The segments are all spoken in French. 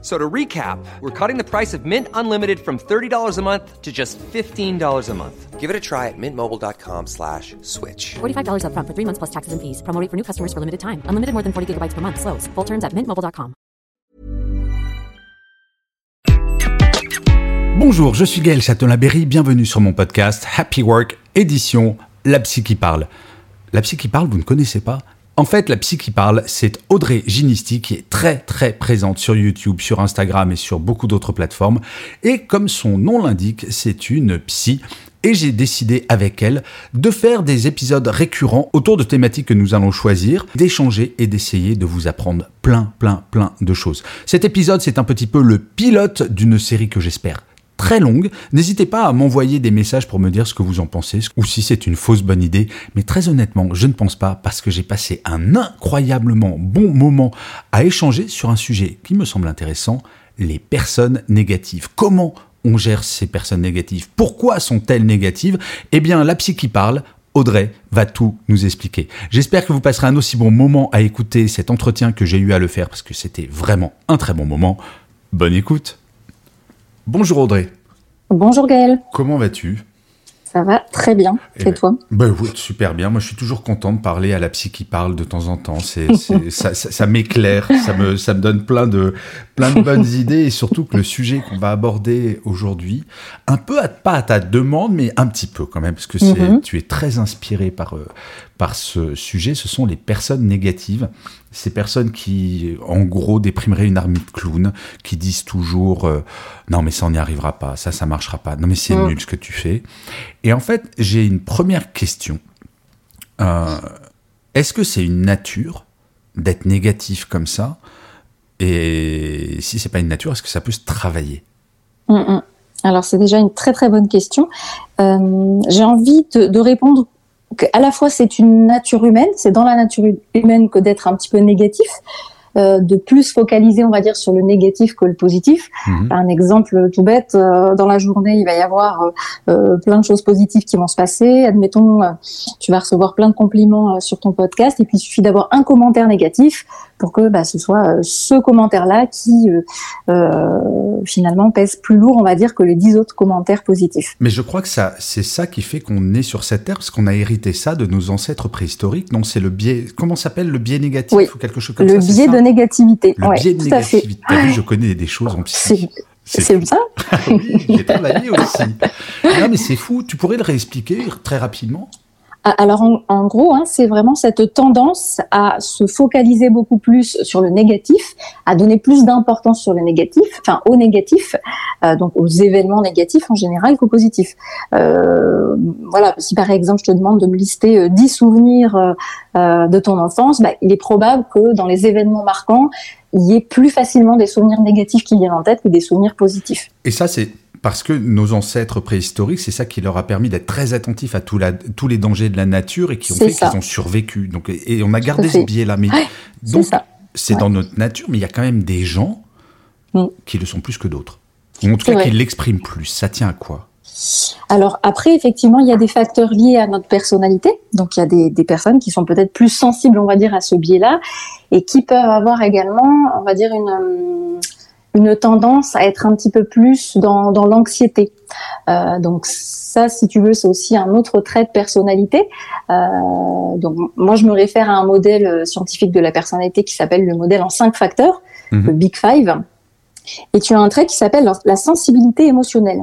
So to recap, we're cutting the price of Mint Unlimited from $30 a month to just $15 a month. Give it a try at mintmobile.com slash switch. $45 up front for three months plus taxes and fees. Promo rate for new customers for limited time. Unlimited more than 40 gigabytes per month. Slows. Full terms at mintmobile.com. Bonjour, je suis Gaël Châtelain-Berry. Bienvenue sur mon podcast Happy Work, édition La Psy qui parle. La Psy qui parle, vous ne connaissez pas en fait, la psy qui parle, c'est Audrey Ginisti qui est très très présente sur YouTube, sur Instagram et sur beaucoup d'autres plateformes. Et comme son nom l'indique, c'est une psy. Et j'ai décidé avec elle de faire des épisodes récurrents autour de thématiques que nous allons choisir, d'échanger et d'essayer de vous apprendre plein, plein, plein de choses. Cet épisode, c'est un petit peu le pilote d'une série que j'espère très longue. N'hésitez pas à m'envoyer des messages pour me dire ce que vous en pensez ou si c'est une fausse bonne idée. Mais très honnêtement, je ne pense pas parce que j'ai passé un incroyablement bon moment à échanger sur un sujet qui me semble intéressant, les personnes négatives. Comment on gère ces personnes négatives? Pourquoi sont-elles négatives? Eh bien, la psy qui parle, Audrey va tout nous expliquer. J'espère que vous passerez un aussi bon moment à écouter cet entretien que j'ai eu à le faire parce que c'était vraiment un très bon moment. Bonne écoute Bonjour Audrey. Bonjour Gaël. Comment vas-tu? Ça va très bien. Eh Et ben, toi? ben oui, super bien. Moi, je suis toujours content de parler à la psy qui parle de temps en temps. C'est- ça, ça- ça m'éclaire, ça me, ça me donne plein de, plein de bonnes idées et surtout que le sujet qu'on va aborder aujourd'hui, un peu à, pas à ta demande, mais un petit peu quand même, parce que Mhm. tu es très inspiré par, euh, par ce sujet. Ce sont les personnes négatives. Ces personnes qui, en gros, déprimeraient une armée de clowns, qui disent toujours euh, non mais ça on n'y arrivera pas, ça ça marchera pas, non mais c'est Mm. nul ce que tu fais. Et en fait, j'ai une première question. Euh, Est-ce que c'est une nature d'être négatif comme ça? Et si c'est pas une nature, est-ce que ça peut se travailler? Mm, mm. Alors c'est déjà une très très bonne question. Euh, J'ai envie de, répondre qu'à la fois c'est une nature humaine, c'est dans la nature hu- humaine que d'être un petit peu négatif, euh, de plus focaliser on va dire sur le négatif que le positif. Mhm. Un exemple tout bête, euh, dans la journée, il va y avoir euh, plein de choses positives qui vont se passer. Admettons, tu vas recevoir plein de compliments sur ton podcast, et puis il suffit d'avoir un commentaire négatif pour que bah, ce soit ce commentaire-là qui finalement pèse plus lourd, on va dire, que les dix autres commentaires positifs. Mais je crois que ça, c'est ça qui fait qu'on est sur cette terre, parce qu'on a hérité ça de nos ancêtres préhistoriques. Non, c'est le biais. Comment s'appelle le biais négatif Oui. ou quelque chose comme Le ça c'est biais de négativité. Le Ouais, biais de tout à fait. négativité. Vu, je connais des choses en psy. C'est oui, j'ai travaillé aussi. Non, mais c'est fou. Tu pourrais le réexpliquer très rapidement? Alors en, gros, hein, c'est vraiment cette tendance à se focaliser beaucoup plus sur le négatif, à donner plus d'importance sur le négatif, enfin au négatif, euh, donc aux événements négatifs en général qu'aux positifs. Euh, voilà, si par exemple je te demande de me lister euh, 10 souvenirs euh, euh, de ton enfance, bah, il est probable que dans les événements marquants, il y ait plus facilement des souvenirs négatifs qui viennent en tête que des souvenirs positifs. Et ça, c'est parce que nos ancêtres préhistoriques, c'est ça qui leur a permis d'être très attentifs à tout la- tous les dangers de la nature et qui ont fait qu'ils ont survécu. Donc, et on a gardé ce biais-là. Mais donc, c'est Ouais. dans notre nature, mais il y a quand même des gens Mm. qui le sont plus que d'autres. Ou en tout cas, vrai. qui l'expriment plus. Ça tient à quoi? Alors après, effectivement, il y a des facteurs liés à notre personnalité. Donc il y a des, des personnes qui sont peut-être plus sensibles, on va dire, à ce biais-là, et qui peuvent avoir également, on va dire, une, une tendance à être un petit peu plus dans, dans l'anxiété. Euh, donc ça, si tu veux, c'est aussi un autre trait de personnalité. Euh, donc moi, je me réfère à un modèle euh, scientifique de la personnalité qui s'appelle le modèle en cinq facteurs, Mhm. le Big Five. Et tu as un trait qui s'appelle la- la sensibilité émotionnelle.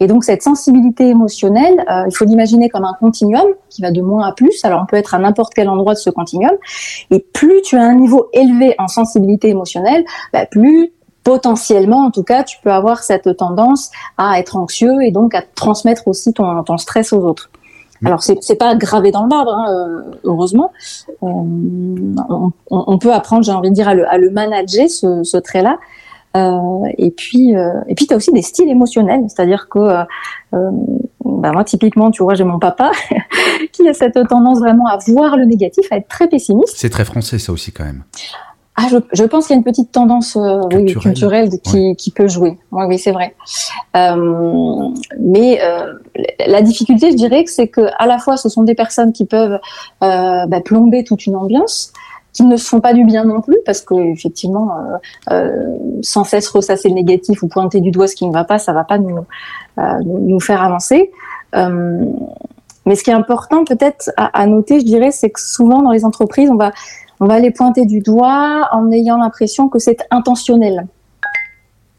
Et donc cette sensibilité émotionnelle, euh, il faut l'imaginer comme un continuum qui va de moins à plus. Alors on peut être à n'importe quel endroit de ce continuum. Et plus tu as un niveau élevé en sensibilité émotionnelle, bah, plus potentiellement, en tout cas, tu peux avoir cette tendance à être anxieux et donc à transmettre aussi ton, ton stress aux autres. Alors c'est c'est pas gravé dans le marbre, hein, euh, heureusement. Euh, on, on- on peut apprendre, j'ai envie de dire, à le, à le manager ce, ce trait-là. Euh, et puis, euh, et puis, tu as aussi des styles émotionnels, c'est-à-dire que, euh, euh, bah, moi, typiquement, tu vois, j'ai mon papa qui a cette tendance vraiment à voir le négatif, à être très pessimiste. C'est très français, ça aussi, quand même. Ah, je, je pense qu'il y a une petite tendance euh, oui, oui, culturelle qui, qui, peut jouer. Oui, oui, c'est vrai. Euh, mais euh, la difficulté, je dirais, c'est que à la fois, ce sont des personnes qui peuvent euh, bah, plomber toute une ambiance, qui ne se font pas du bien non plus, parce que effectivement, sans cesse ressasser le négatif ou pointer du doigt ce qui ne va pas, ça va pas nous nous faire avancer. mais ce qui est important peut-être à, à noter, je dirais, c'est que souvent dans les entreprises, on va on va les pointer du doigt en ayant l'impression que c'est intentionnel.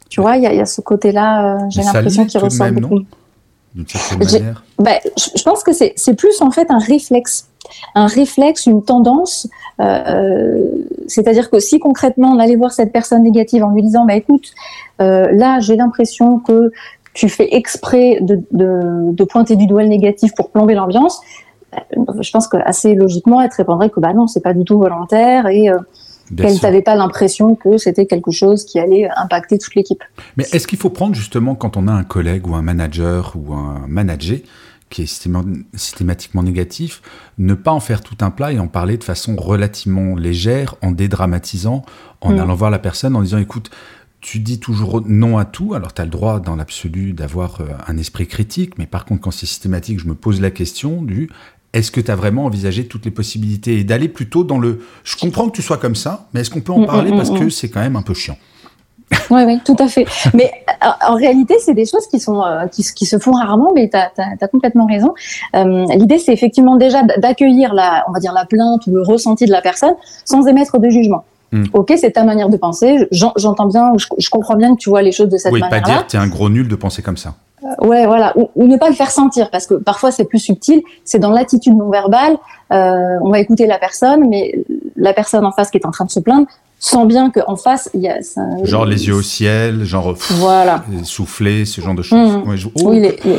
Tu vois, il y, a ce côté-là, euh, j'ai l'impression qu'il ressort beaucoup. D'une certaine manière. Ben, je, pense que c'est plus en fait un réflexe, un réflexe, une tendance. Euh, c'est-à-dire que si concrètement on allait voir cette personne négative en lui disant, bah écoute, euh, là j'ai l'impression que tu fais exprès de, de, pointer du doigt le négatif pour plomber l'ambiance, je pense que assez logiquement, elle te répondrait que bah non, c'est pas du tout volontaire et euh, qu'elle n'avait pas l'impression que c'était quelque chose qui allait impacter toute l'équipe. Mais est-ce qu'il faut prendre justement quand on a un collègue ou un manager ou un manager qui est systématiquement négatif, ne pas en faire tout un plat et en parler de façon relativement légère, en dédramatisant, en mm. allant voir la personne, en disant écoute, tu dis toujours non à tout, alors tu as le droit dans l'absolu d'avoir euh, un esprit critique, mais par contre quand c'est systématique, je me pose la question du est-ce que tu as vraiment envisagé toutes les possibilités et d'aller plutôt dans le je comprends que tu sois comme ça, mais est-ce qu'on peut en mm, parler mm, parce mm, que c'est quand même un peu chiant? Oui, oui, tout à fait. Mais en réalité, c'est des choses qui sont euh, qui, qui, se font rarement, mais tu as, complètement raison. Euh, L'idée, c'est effectivement déjà d'accueillir la, on va dire la plainte ou le ressenti de la personne sans émettre de jugement. Ok, c'est ta manière de penser. J'entends bien, je, je, comprends bien que tu vois les choses de cette manière-là. Oui, pas dire es un gros nul de penser comme ça. Euh, ouais, voilà, ou, ne pas le faire sentir, parce que parfois c'est plus subtil. C'est dans l'attitude non verbale. Euh, on va écouter la personne, mais la personne en face qui est en train de se plaindre sent bien qu'en face, il y a... genre les yeux au ciel, genre voilà. souffler, ce genre de choses. Mmh. Oh,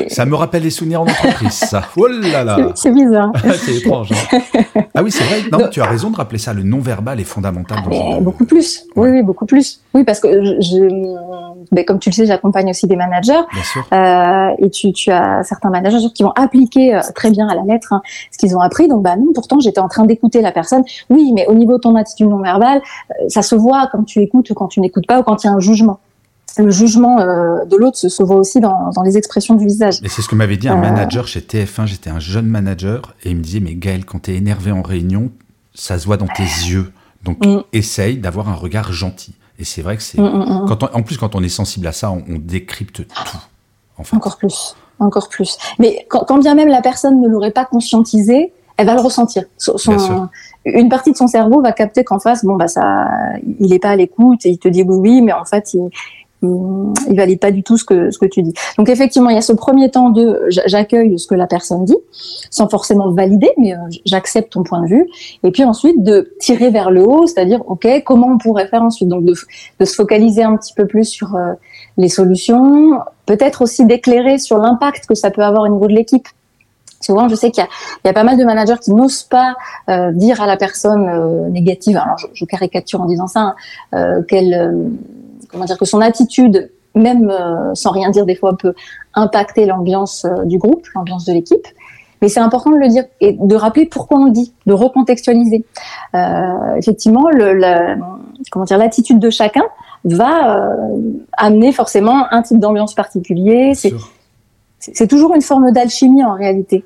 ça me rappelle les souvenirs en entreprise, ça. Oh là là C'est bizarre. c'est étrange. Hein. Ah oui, c'est vrai. Non, tu as raison de rappeler ça. Le non-verbal est fondamental. dans Beaucoup plus. Oui, oui, beaucoup plus. Oui, parce que je, ben, comme tu le sais, j'accompagne aussi des managers. Bien sûr. Euh, et tu, tu, as certains managers qui vont appliquer euh, très bien à la lettre hein, ce qu'ils ont appris. Donc, bah non, pourtant, j'étais en train d'écouter la personne. Oui, mais au niveau de ton attitude non verbale, euh, ça se voit quand tu écoutes ou quand tu n'écoutes pas ou quand il y a un jugement. Le jugement de l'autre se, voit aussi dans, les expressions du visage. Et c'est ce que m'avait dit un euh, manager chez TF1. J'étais un jeune manager et il me disait Mais Gaël, quand tu es énervé en réunion, ça se voit dans tes yeux. Donc mm. essaye d'avoir un regard gentil. Et c'est vrai que c'est. Mm, mm, quand en plus, quand on est sensible à ça, on, décrypte tout. Encore plus. Encore plus. Mais quand, quand bien même la personne ne l'aurait pas conscientisé, elle va le ressentir. Son, une partie de son cerveau va capter qu'en face, bon bah ça, il est pas à l'écoute et il te dit oui oui, mais en fait il, il, valide pas du tout ce que ce que tu dis. Donc effectivement, il y a ce premier temps de j'accueille ce que la personne dit, sans forcément valider, mais euh, j'accepte ton point de vue. Et puis ensuite de tirer vers le haut, c'est-à-dire ok, comment on pourrait faire ensuite? Donc de, de se focaliser un petit peu plus sur euh, les solutions, peut-être aussi d'éclairer sur l'impact que ça peut avoir au niveau de l'équipe. Souvent, je sais qu'il y, y, a pas mal de managers qui n'osent pas euh, dire à la personne euh, négative, alors je, je, caricature en disant ça, hein, euh, qu'elle, comment dire, que son attitude, même sans rien dire des fois, peut impacter l'ambiance du groupe, l'ambiance de l'équipe. Mais c'est important de le dire et de rappeler pourquoi on le dit, de recontextualiser. effectivement, le, la, comment dire, l'attitude de chacun va amener forcément un type d'ambiance particulier. C'est c'est toujours une forme d'alchimie en réalité.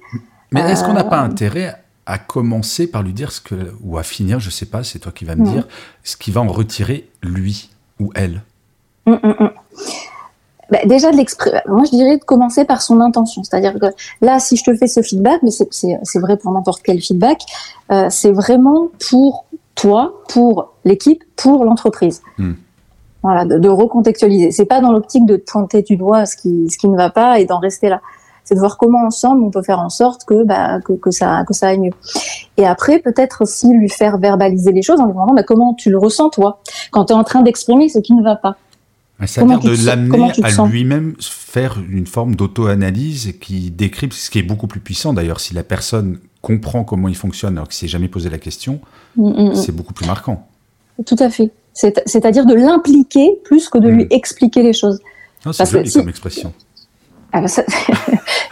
Mais est-ce qu'on n'a pas euh, intérêt à commencer par lui dire ce que, ou à finir, je sais pas, c'est toi qui vas me dire, ce qui va en retirer lui ou elle? Hum, hum, hum. Bah, déjà, de moi je dirais de commencer par son intention. C'est-à-dire que là, si je te fais ce feedback, mais c'est vrai pour n'importe quel feedback, euh, c'est vraiment pour toi, pour l'équipe, pour l'entreprise. Voilà, de, de recontextualiser. C'est pas dans l'optique de pointer du doigt ce qui, ce qui ne va pas et d'en rester là. C'est de voir comment ensemble on peut faire en sorte que, bah, que, que, ça, que ça aille mieux. Et après, peut-être aussi lui faire verbaliser les choses en lui demandant bah, comment tu le ressens toi, quand tu es en train d'exprimer ce qui ne va pas. C'est-à-dire de l'amener à lui-même faire une forme d'auto-analyse qui décrypte, ce qui est beaucoup plus puissant d'ailleurs. Si la personne comprend comment il fonctionne alors qu'il s'est jamais posé la question, mm, mm, mm. c'est beaucoup plus marquant. Tout à fait. C'est-à-dire de l'impliquer plus que de lui expliquer les choses. c'est joli comme expression. ah bah ça,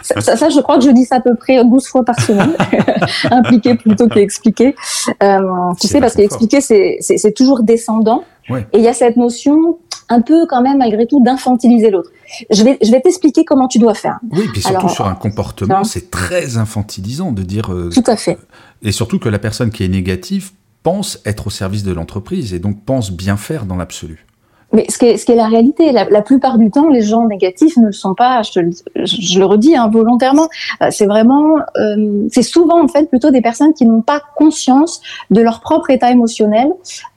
ça, ça, je crois que je dis ça à peu près 12 fois par semaine, impliquer plutôt qu'expliquer. Euh, tu sais, parce qu'expliquer, c'est toujours descendant. Ouais. Et il y a cette notion un peu quand même malgré tout d'infantiliser l'autre. Je vais, je vais t'expliquer comment tu dois faire. Oui, puis surtout sur un comportement, c'est très infantilisant de dire. Euh, tout à fait. Et surtout que la personne qui est négative pense être au service de l'entreprise et donc pense bien faire dans l'absolu. Mais ce qui, est, ce qui est la réalité, la, la, plupart du temps, les gens négatifs ne le sont pas. Je, te, je, le redis hein, volontairement. Euh, c'est vraiment, euh, c'est souvent en fait plutôt des personnes qui n'ont pas conscience de leur propre état émotionnel,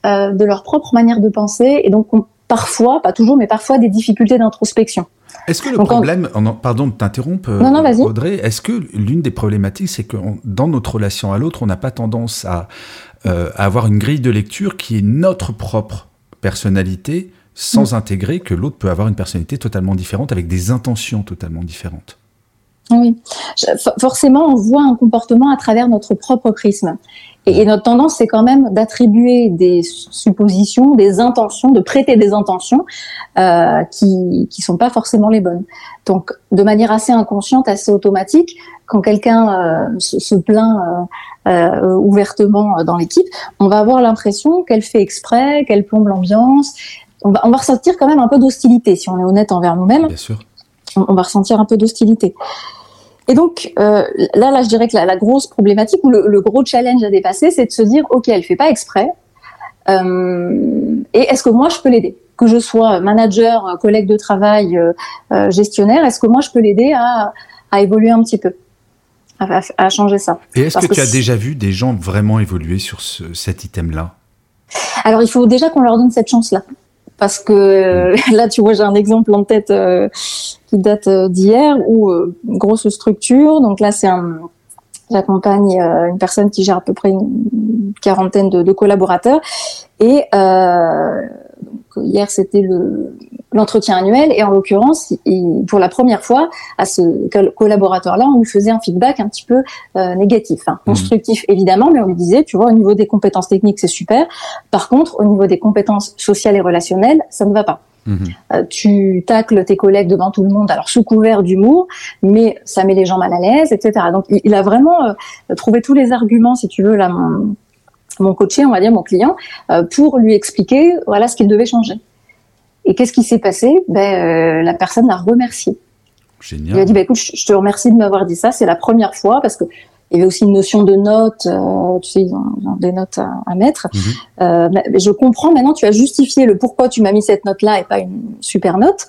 euh, de leur propre manière de penser, et donc parfois, pas toujours, mais parfois des difficultés d'introspection. Est-ce que le problème, pardon de t'interrompre, Audrey, est-ce que l'une des problématiques, c'est que dans notre relation à l'autre, on n'a pas tendance à, euh, à, avoir une grille de lecture qui est notre propre personnalité, sans mm. intégrer que l'autre peut avoir une personnalité totalement différente, avec des intentions totalement différentes? Oui, forcément, on voit un comportement à travers notre propre prisme. Et, notre tendance, c'est quand même d'attribuer des suppositions, des intentions, de prêter des intentions euh, qui qui sont pas forcément les bonnes. Donc, de manière assez inconsciente, assez automatique, quand quelqu'un euh, se, plaint euh, euh, ouvertement dans l'équipe, on va avoir l'impression qu'elle fait exprès, qu'elle plombe l'ambiance. On va, on va ressentir quand même un peu d'hostilité, si on est honnête envers nous-mêmes. Bien sûr. On, on va ressentir un peu d'hostilité. Et donc euh, là, là, je dirais que la, la grosse problématique ou le, le, gros challenge à dépasser, c'est de se dire, ok, elle fait pas exprès. Euh, et est-ce que moi je peux l'aider? Que je sois manager, collègue de travail, euh, gestionnaire, est-ce que moi je peux l'aider à, à, évoluer un petit peu, à, à changer ça. Et est-ce que, que, tu as déjà vu des gens vraiment évoluer sur ce, cet item-là? Alors il faut déjà qu'on leur donne cette chance-là parce que là, tu vois, j'ai un exemple en tête euh, qui date euh, d'hier où euh, grosse structure. Donc là, c'est un j'accompagne une personne qui gère à peu près une quarantaine de, de collaborateurs et euh, hier c'était le l'entretien annuel et en l'occurrence, pour la première fois, à ce collaborateur-là, on lui faisait un feedback un petit peu euh, négatif, hein. Mhm. constructif évidemment, mais on lui disait, tu vois, au niveau des compétences techniques, c'est super. Par contre, au niveau des compétences sociales et relationnelles, ça ne va pas. Mhm. Euh, tu tacles tes collègues devant tout le monde, alors sous couvert d'humour, mais ça met les gens mal à l'aise, etc. Donc, il, a vraiment euh, trouvé tous les arguments, si tu veux, là, mon, mon coaché, on va dire, mon client, euh, pour lui expliquer, voilà, ce qu'il devait changer. Et qu'est-ce qui s'est passé? Ben, euh, La personne l'a remercié. Génial. Il a dit, bah, écoute, je te remercie de m'avoir dit ça, c'est la première fois, parce que il y avait aussi une notion de notes, euh, tu sais, ils ont, des notes à, mettre. Mhm. euh, je comprends maintenant, tu as justifié le pourquoi tu m'as mis cette note-là et pas une super note.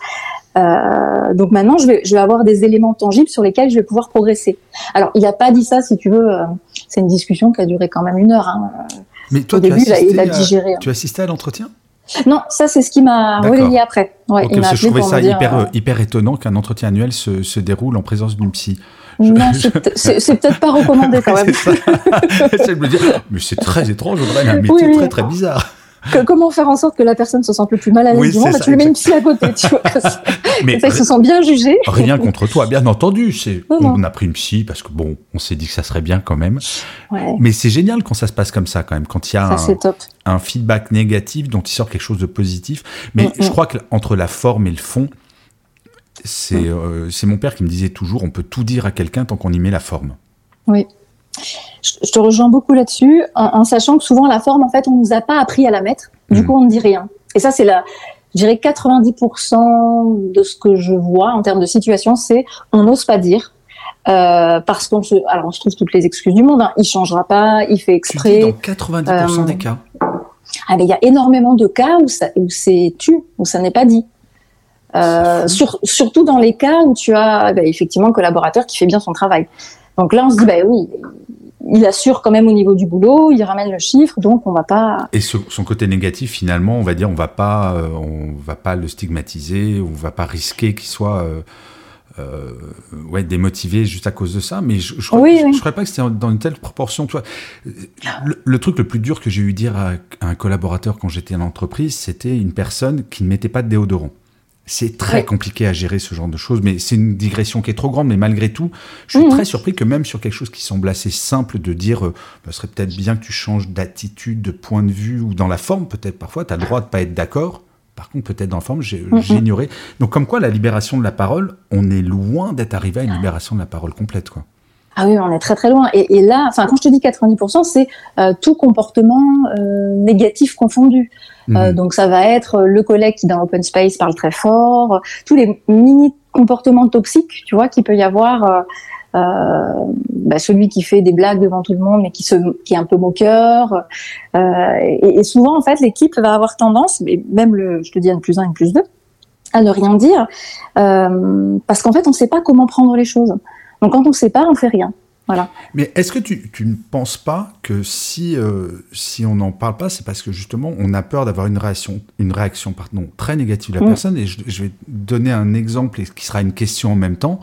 Euh, donc maintenant, je vais, je vais avoir des éléments tangibles sur lesquels je vais pouvoir progresser. Alors, il n'a pas dit ça, si tu veux. Euh, c'est une discussion qui a duré quand même une heure. Hein. Mais toi, Au tu début, as il a digéré. Hein. Tu as assisté à l'entretien? Non, ça c'est ce qui m'a relayé après. Ouais, il je trouvais ça hyper, euh, hyper étonnant qu'un entretien annuel se, se, déroule en présence d'une psy. Non, c'est peut-être pas recommandé quand même. me dire, mais c'est très étrange, Audrey, un métier très très bizarre comment faire en sorte que la personne se sente le plus mal à l'aise du monde bah, Tu lui mets une psy à côté, tu vois. Mais ça, ils se sentent bien jugés. Rien contre toi, bien entendu. C'est, on a pris une psy parce que bon, on s'est dit que ça serait bien quand même. Ouais. Mais c'est génial quand ça se passe comme ça quand même, quand il y a un, un, feedback négatif dont il sort quelque chose de positif. Mais mm, je mm. crois qu'entre la forme et le fond, c'est, mm. euh, c'est mon père qui me disait toujours, on peut tout dire à quelqu'un tant qu'on y met la forme. Oui. Je te rejoins beaucoup là-dessus, en, sachant que souvent la forme, en fait, on nous a pas appris à la mettre. Du mm. coup, on ne dit rien. Et ça, c'est la, je dirais 90% de ce que je vois en termes de situation, c'est on n'ose pas dire. Euh, parce qu'on se, alors on se trouve toutes les excuses du monde. Hein. Il changera pas, il fait exprès. dans 90% des cas. Ah mais il y a énormément de cas où, ça, où c'est tu, où ça n'est pas dit. Euh, sur, surtout dans les cas où tu as bah, effectivement un collaborateur qui fait bien son travail. Donc là, on se dit, bah oui, il assure quand même au niveau du boulot, il ramène le chiffre, donc on va pas. Et son côté négatif, finalement, on va dire, on va pas, euh, on va pas le stigmatiser, on va pas risquer qu'il soit. Euh, euh, ouais, démotivé juste à cause de ça, mais je, je, crois, je, crois pas que c'était dans une telle proportion. Toi, le, le, truc le plus dur que j'ai eu dire à, à un collaborateur quand j'étais à l'entreprise, c'était une personne qui ne mettait pas de déodorant. C'est très compliqué à gérer ce genre de choses, mais c'est une digression qui est trop grande. Mais malgré tout, je suis mhm. très surpris que même sur quelque chose qui semble assez simple de dire, euh, bah, ce serait peut-être bien que tu changes d'attitude, de point de vue ou dans la forme, peut-être parfois, tu as le droit de pas être d'accord. Par contre, peut-être dans la forme, j'ai j'ai ignoré. Donc, comme quoi, la libération de la parole, on est loin d'être arrivé à une libération de la parole complète, quoi. Ah oui, on est très très loin. Et, et là, enfin, quand je te dis 90%, c'est euh, tout comportement euh, négatif confondu. Euh, Mhm. donc ça va être euh, le collègue qui dans l'open space parle très fort, euh, tous les mini comportements toxiques, tu vois, qu'il peut y avoir. euh, bah, celui qui fait des blagues devant tout le monde, mais qui se, qui est un peu moqueur. Euh, et, et souvent, en fait, l'équipe va avoir tendance, mais même le, je te dis N plus 1, N plus 2, à ne rien dire, euh, parce qu'en fait, on ne sait pas comment prendre les choses. Donc quand on sait pas, on fait rien. Voilà. Mais est-ce que tu, tu ne penses pas que si, euh, si on n'en parle pas, c'est parce que justement, on a peur d'avoir une réaction, une réaction pardon, très négative de la Mm. personne? Et je, je vais donner un exemple et qui sera une question en même temps.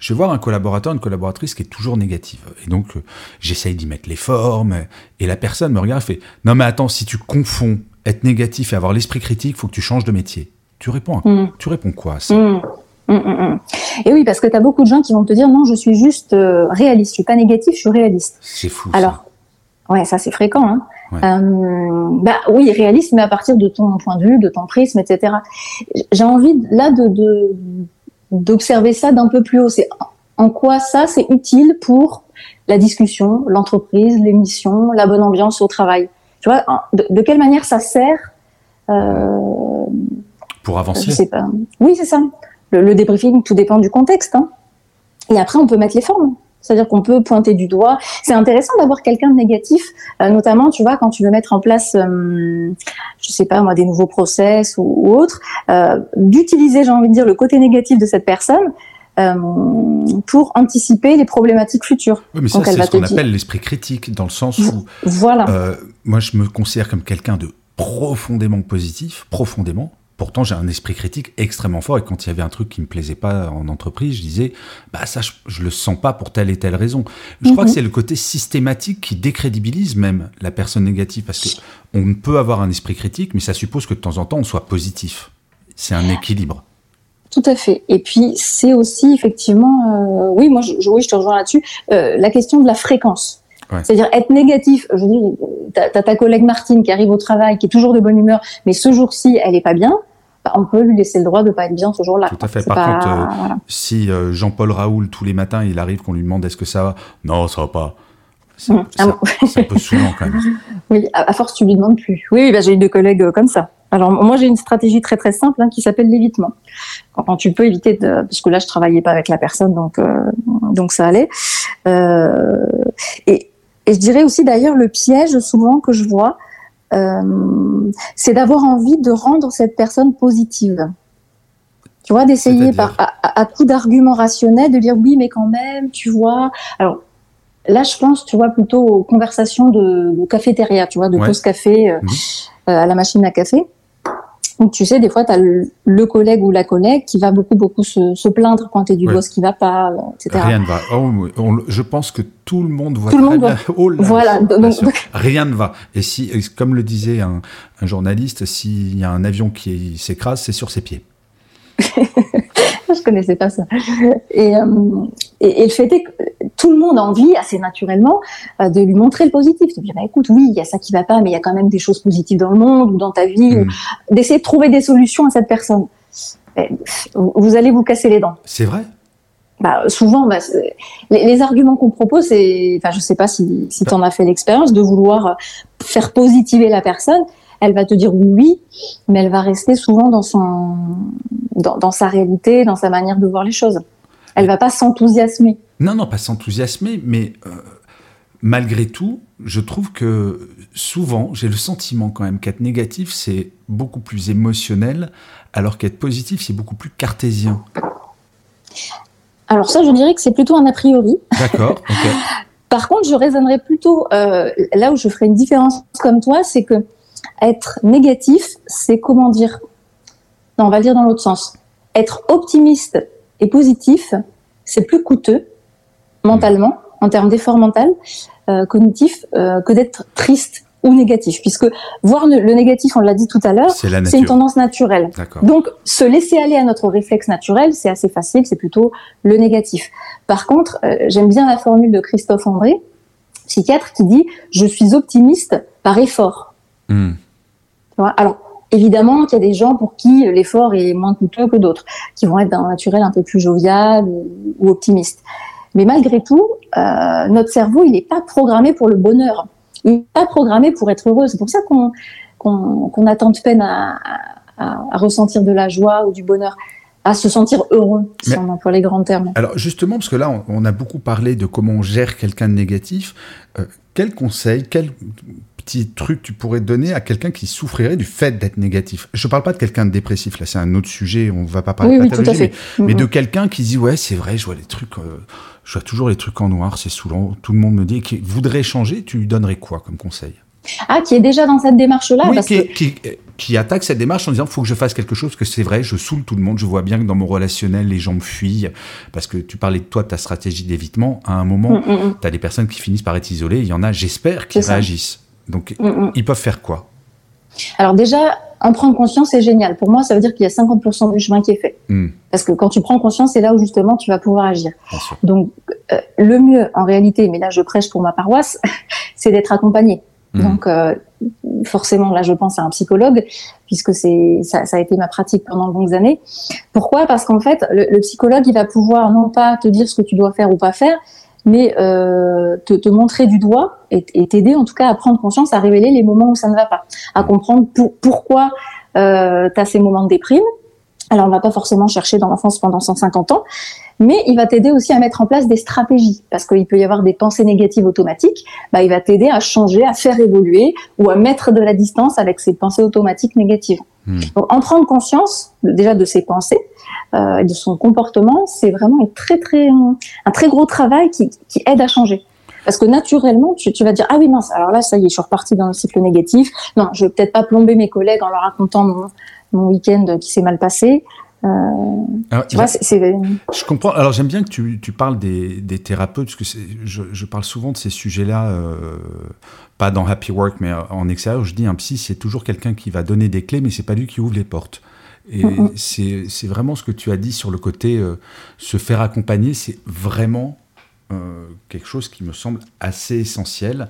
Je vais voir un collaborateur, une collaboratrice qui est toujours négative. Et donc, euh, j'essaye d'y mettre les formes. Et la personne me regarde et fait Non, mais attends, si tu confonds être négatif et avoir l'esprit critique, faut que tu changes de métier. Tu réponds, à- Mm. tu réponds quoi à ça? Mm. Mm, mm, mm. Et oui, parce que tu as beaucoup de gens qui vont te dire non, je suis juste euh, réaliste, je suis pas négatif, je suis réaliste. C'est fou. ça. Alors, ouais, ça c'est fréquent. Hein. Ouais. Euh, bah oui, réaliste, mais à partir de ton point de vue, de ton prisme, etc. J'ai envie là de d'observer ça d'un peu plus haut. C'est en quoi ça c'est utile pour la discussion, l'entreprise, l'émission, la bonne ambiance au travail. Tu vois, de, de quelle manière ça sert euh, Pour je avancer. sais pas. Oui, c'est ça. Le, le débriefing, tout dépend du contexte. hein. Et après, on peut mettre les formes. C'est-à-dire qu'on peut pointer du doigt. C'est intéressant d'avoir quelqu'un de négatif, euh, notamment, tu vois, quand tu veux mettre en place, euh, je sais pas moi, des nouveaux process ou, ou autres, euh, d'utiliser, j'ai envie de dire, le côté négatif de cette personne euh, pour anticiper les problématiques futures. Oui, mais ça, c'est ce qu'on dire- appelle l'esprit critique, dans le sens où Voilà. Moi, je me considère comme quelqu'un de profondément positif, profondément. Pourtant, j'ai un esprit critique extrêmement fort et quand il y avait un truc qui me plaisait pas en entreprise, je disais, bah ça, je, je le sens pas pour telle et telle raison. Je crois Mhm. que c'est le côté systématique qui décrédibilise même la personne négative parce que on peut avoir un esprit critique, mais ça suppose que de temps en temps on soit positif. C'est un équilibre. Tout à fait. Et puis c'est aussi effectivement, euh, oui, moi, je, oui, je te rejoins là-dessus. euh, la question de la fréquence. Ouais. C'est-à-dire être négatif. Je t'as t'as ta collègue Martine qui arrive au travail, qui est toujours de bonne humeur, mais ce jour-ci, elle est pas bien. On peut lui laisser le droit de pas être bien ce jour-là. Tout à fait. C'est Par pas- contre, euh, voilà. Si euh, Jean-Paul Raoul, tous les matins, il arrive qu'on lui demande est-ce que ça va? Non, ça va pas. Mhm. ça- Ah c'est un peu saoulant quand même. Oui, à, à force, tu lui demandes plus. Oui, bah, j'ai eu deux collègues euh, comme ça. Alors moi, j'ai une stratégie très très simple hein, qui s'appelle l'évitement. Quand, quand tu peux éviter de, parce que là, je travaillais pas avec la personne, donc euh, donc ça allait. Euh, et, et je dirais aussi d'ailleurs le piège souvent que je vois, euh, c'est d'avoir envie de rendre cette personne positive. Tu vois, d'essayer C'est-à-dire par à, à- à coup d'arguments rationnels de dire oui, mais quand même, tu vois. Alors là, je pense, tu vois, plutôt aux conversations de, de cafétéria, tu vois, de Ouais. pause café euh, Mhm. euh, à la machine à café. Donc tu sais, des fois, tu as le, le collègue ou la collègue qui va beaucoup, beaucoup se, se plaindre, pointer du doigt ce qui va pas, euh, etc. Rien ne va. Oh, oui, on je pense que tout le monde voit Tout le monde bien. Oh là, Voilà, donc- rien ne va. Et si, comme le disait un, un journaliste, s'il y a un avion qui s'écrase, c'est sur ses pieds. je connaissais pas ça. Et, euh, et, et le fait est que tout le monde a envie, assez naturellement, euh, de lui montrer le positif. De dire, bah, écoute, oui, il y a ça qui va pas, mais il y a quand même des choses positives dans le monde ou dans ta vie. Mm. ou D'essayer de trouver des solutions à cette personne. Vous allez vous casser les dents. C'est vrai Bah, souvent, bah, les, les arguments qu'on propose, c'est, enfin, je sais pas si, si tu en as fait l'expérience de vouloir faire positiver la personne. Elle va te dire oui, mais elle va rester souvent dans son, dans, dans sa réalité, dans sa manière de voir les choses. Elle va pas s'enthousiasmer. Non, non, pas s'enthousiasmer, mais euh, malgré tout, je trouve que souvent, j'ai le sentiment quand même qu'être négatif, c'est beaucoup plus émotionnel, alors qu'être positif, c'est beaucoup plus cartésien. Alors ça, je dirais que c'est plutôt un a priori. D'accord. Par contre, je raisonnerais plutôt euh, là où je ferais une différence comme toi, c'est que être négatif, c'est comment dire Non, on va le dire dans l'autre sens. Être optimiste et positif, c'est plus coûteux mentalement, en termes d'effort mental, euh, cognitif, euh, que d'être triste ou négatif. Puisque voir le, négatif, on l'a dit tout à l'heure, C'est une tendance naturelle. Donc, se laisser aller à notre réflexe naturel, c'est assez facile, c'est plutôt le négatif. Par contre, euh, j'aime bien la formule de Christophe André, psychiatre, qui dit « je suis optimiste par effort Hmm. ». Alors, évidemment qu'il y a des gens pour qui l'effort est moins coûteux que d'autres, qui vont être d'un naturel un peu plus jovial ou, optimiste. Mais malgré tout, euh, notre cerveau, il n'est pas programmé pour le bonheur. Il n'est pas programmé pour être heureux. C'est pour ça qu'on qu'on a tant de peine à, à, à, ressentir de la joie ou du bonheur à se sentir heureux, si on emploie les grands termes. Alors justement, parce que là, on, a beaucoup parlé de comment on gère quelqu'un de négatif. Euh, quel conseil, quel petit truc tu pourrais donner à quelqu'un qui souffrirait du fait d'être négatif Je ne parle pas de quelqu'un de dépressif, là c'est un autre sujet, on ne va pas parler de pathologie, mais, de quelqu'un qui dit ouais c'est vrai, je vois les trucs, euh, je vois toujours les trucs en noir, c'est saoulant, tout le monde me dit, qui voudrait changer, tu lui donnerais quoi comme conseil? Ah, qui est déjà dans cette démarche-là. Oui, qui, qui, attaque cette démarche en disant faut que je fasse quelque chose, que c'est vrai, je saoule tout le monde, je vois bien que dans mon relationnel, les gens me fuient. Parce que tu parlais de toi, de ta stratégie d'évitement. À un moment, mm, mm, mm. tu as des personnes qui finissent par être isolées. Il y en a, j'espère, qui réagissent. Donc, ils peuvent faire quoi? Alors, déjà, en prendre conscience, c'est génial. Pour moi, ça veut dire qu'il y a 50% du chemin qui est fait. Parce que quand tu prends conscience, c'est là où justement tu vas pouvoir agir. Donc, euh, le mieux, en réalité, mais là je prêche pour ma paroisse, c'est d'être accompagné. Donc euh, forcément, là, je pense à un psychologue, puisque c'est ça, ça, a été ma pratique pendant de longues années. Pourquoi? Parce qu'en fait, le, psychologue, il va pouvoir non pas te dire ce que tu dois faire ou pas faire, mais euh, te, montrer du doigt et, t'aider en tout cas à prendre conscience, à révéler les moments où ça ne va pas, à comprendre pour, pourquoi euh, tu as ces moments de déprime. Alors, on va pas forcément chercher dans l'enfance pendant 150 ans, mais il va t'aider aussi à mettre en place des stratégies parce qu'il peut y avoir des pensées négatives automatiques. Bah, il va t'aider à changer, à faire évoluer ou à mettre de la distance avec ces pensées automatiques négatives. Hmm. Donc, en prendre conscience déjà de ses pensées euh, et de son comportement, c'est vraiment un très très un très gros travail qui, qui aide à changer. Parce que naturellement, tu, tu, vas dire ah oui mince, alors là ça y est, je suis reparti dans le cycle négatif. Non, je vais peut-être pas plomber mes collègues en leur racontant mon, mon week-end qui s'est mal passé. Euh, tu vois, c'est. Je comprends. Alors j'aime bien que tu, tu parles des, des, thérapeutes, parce que je, je, parle souvent de ces sujets-là, euh, pas dans Happy Work, mais en extérieur. Je dis un psy, c'est toujours quelqu'un qui va donner des clés, mais c'est pas lui qui ouvre les portes. Et c'est vraiment ce que tu as dit sur le côté euh, se faire accompagner, c'est vraiment euh, quelque chose qui me semble assez essentiel.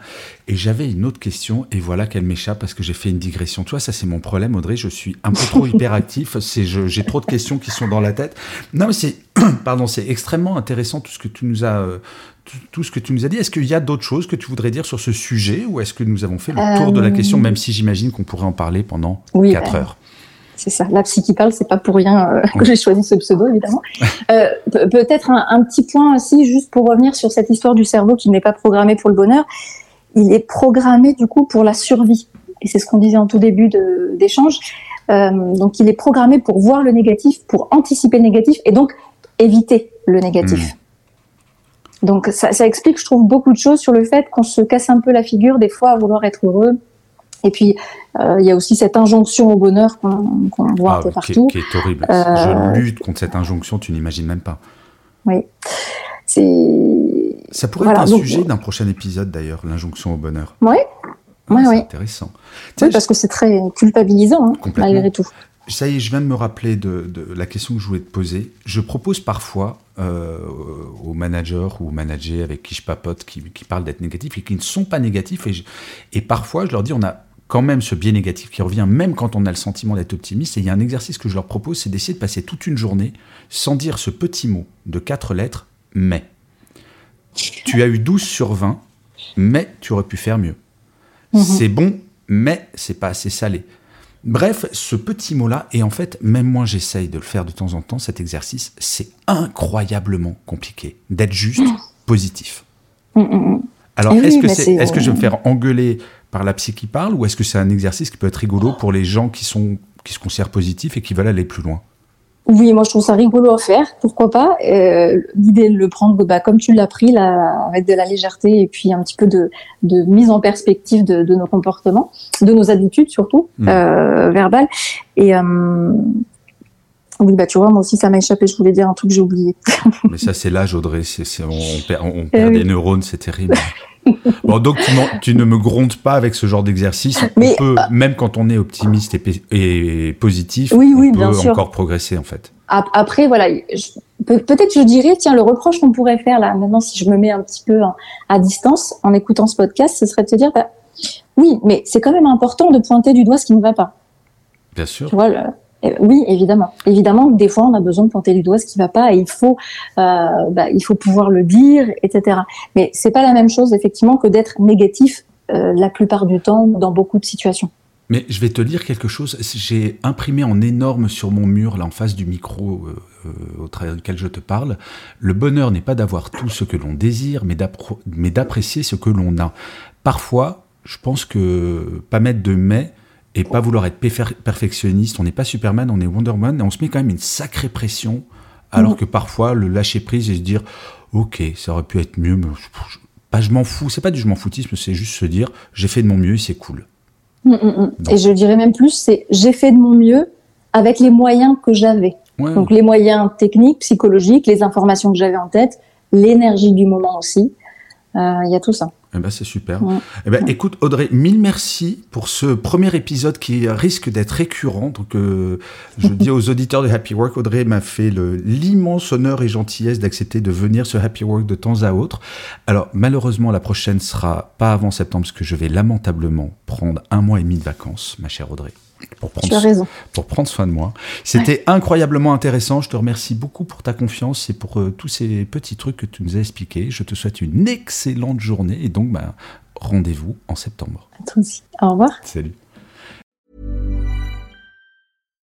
Et j'avais une autre question, et voilà qu'elle m'échappe parce que j'ai fait une digression. Tu vois, ça c'est mon problème, Audrey, je suis un peu trop hyperactif, j'ai trop de questions qui sont dans la tête. Non, mais c'est, pardon, c'est extrêmement intéressant tout ce que tu nous as, euh, tout, ce que tu nous as dit. Est-ce qu'il y a d'autres choses que tu voudrais dire sur ce sujet, ou est-ce que nous avons fait le tour de la question, même si j'imagine qu'on pourrait en parler pendant oui, 4 heures? C'est ça. La psy qui parle, c'est pas pour rien euh, que j'ai choisi ce pseudo, évidemment. Euh, Peut-être un, un, petit point aussi, juste pour revenir sur cette histoire du cerveau qui n'est pas programmé pour le bonheur. Il est programmé du coup pour la survie. Et c'est ce qu'on disait en tout début d'échange. Euh, donc, il est programmé pour voir le négatif, pour anticiper le négatif et donc éviter le négatif. Hmm. Donc, ça, ça explique, je trouve, beaucoup de choses sur le fait qu'on se casse un peu la figure des fois à vouloir être heureux, et puis, euh, il y a aussi cette injonction au bonheur qu'on voit un ah, peu partout. Qui, est horrible. Euh, Je lutte contre cette injonction, tu n'imagines même pas. Oui. Ça pourrait être un sujet d'un prochain épisode d'ailleurs, l'injonction au bonheur. Oui. Ah, oui, c'est intéressant. Oui, parce que c'est très culpabilisant, hein, malgré tout. Ça y est, je viens de me rappeler de, la question que je voulais te poser. Je propose parfois euh, aux managers ou aux managers avec qui je papote, qui, parlent d'être négatifs et qui ne sont pas négatifs, et, et parfois je leur dis on a quand même ce biais négatif qui revient, même quand on a le sentiment d'être optimiste. Et il y a un exercice que je leur propose, c'est d'essayer de passer toute une journée sans dire ce petit mot de quatre lettres, mais. Tu as eu 12 sur 20, mais tu aurais pu faire mieux. Mhm. C'est bon, mais c'est pas assez salé. Bref, ce petit mot-là, et en fait, même moi j'essaye de le faire de temps en temps, cet exercice, c'est incroyablement compliqué d'être juste mhm. positif. Mhm, Alors, est-ce que, c'est, est-ce que je vais me euh, faire engueuler par la psy qui parle ou est-ce que c'est un exercice qui peut être rigolo pour les gens qui, sont, qui se considèrent positifs et qui veulent aller plus loin? Oui, moi je trouve ça rigolo à faire, pourquoi pas. Euh, L'idée de le prendre bah, comme tu l'as pris, là, avec de la légèreté et puis un petit peu de, de mise en perspective de, de, nos comportements, de nos habitudes surtout, mmh. euh, verbales. Et, euh, oui, bah tu vois, moi aussi ça m'a échappé, je voulais dire un truc que j'ai oublié. Mais ça c'est l'âge Audrey, on, perd, on perd des neurones, c'est terrible. bon, donc tu, ne me grondes pas avec ce genre d'exercice. On peut, euh, même quand on est optimiste et, positif, oui, oui, on bien peut encore progresser en fait. Après, voilà, peut-être je dirais, tiens, le reproche qu'on pourrait faire là, maintenant, si je me mets un petit peu à distance en écoutant ce podcast, ce serait de se dire, bah, oui, mais c'est quand même important de pointer du doigt ce qui ne va pas. Bien sûr. Tu vois, le- oui, évidemment. Évidemment des fois, on a besoin de planter les doigts ce qui va pas et il faut, euh, bah, il faut pouvoir le dire, etc. Mais c'est pas la même chose, effectivement, que d'être négatif euh, la plupart du temps dans beaucoup de situations. Mais je vais te dire quelque chose. J'ai imprimé en énorme sur mon mur, là en face du micro euh, euh, au travers duquel je te parle. Le bonheur n'est pas d'avoir tout ce que l'on désire, mais d'apprécier ce que l'on a. Parfois, je pense que pas mettre de mais et pas vouloir être perfectionniste, on n'est pas Superman, on est Wonder Woman, et on se met quand même une sacrée pression, alors que parfois le lâcher prise et se dire, ok, ça aurait pu être mieux, mais je, pas je m'en fous. C'est pas du je m'en foutisme, c'est juste se dire, j'ai fait de mon mieux, et c'est cool. Mm, mm, mm. Et je dirais même plus, c'est j'ai fait de mon mieux avec les moyens que j'avais. Ouais. Donc les moyens techniques, psychologiques, les informations que j'avais en tête, l'énergie du moment aussi. Euh, Il y a tout ça. Eh ben, c'est super. Ouais. Eh ben, écoute, Audrey, mille merci pour ce premier épisode qui risque d'être récurrent. Donc, euh, je dis aux auditeurs de Happy Work, Audrey m'a fait l'immense honneur et gentillesse d'accepter de venir sur Happy Work de temps à autre. Alors, malheureusement, la prochaine sera pas avant septembre, parce que je vais lamentablement prendre un mois et demi de vacances, ma chère Audrey. Pour prendre, Tu as raison. pour prendre soin de moi. C'était incroyablement intéressant. Je te remercie beaucoup pour ta confiance et pour euh, tous ces petits trucs que tu nous as expliqués. Je te souhaite une excellente journée et donc bah, rendez-vous en septembre. À toi aussi. Au revoir. Salut.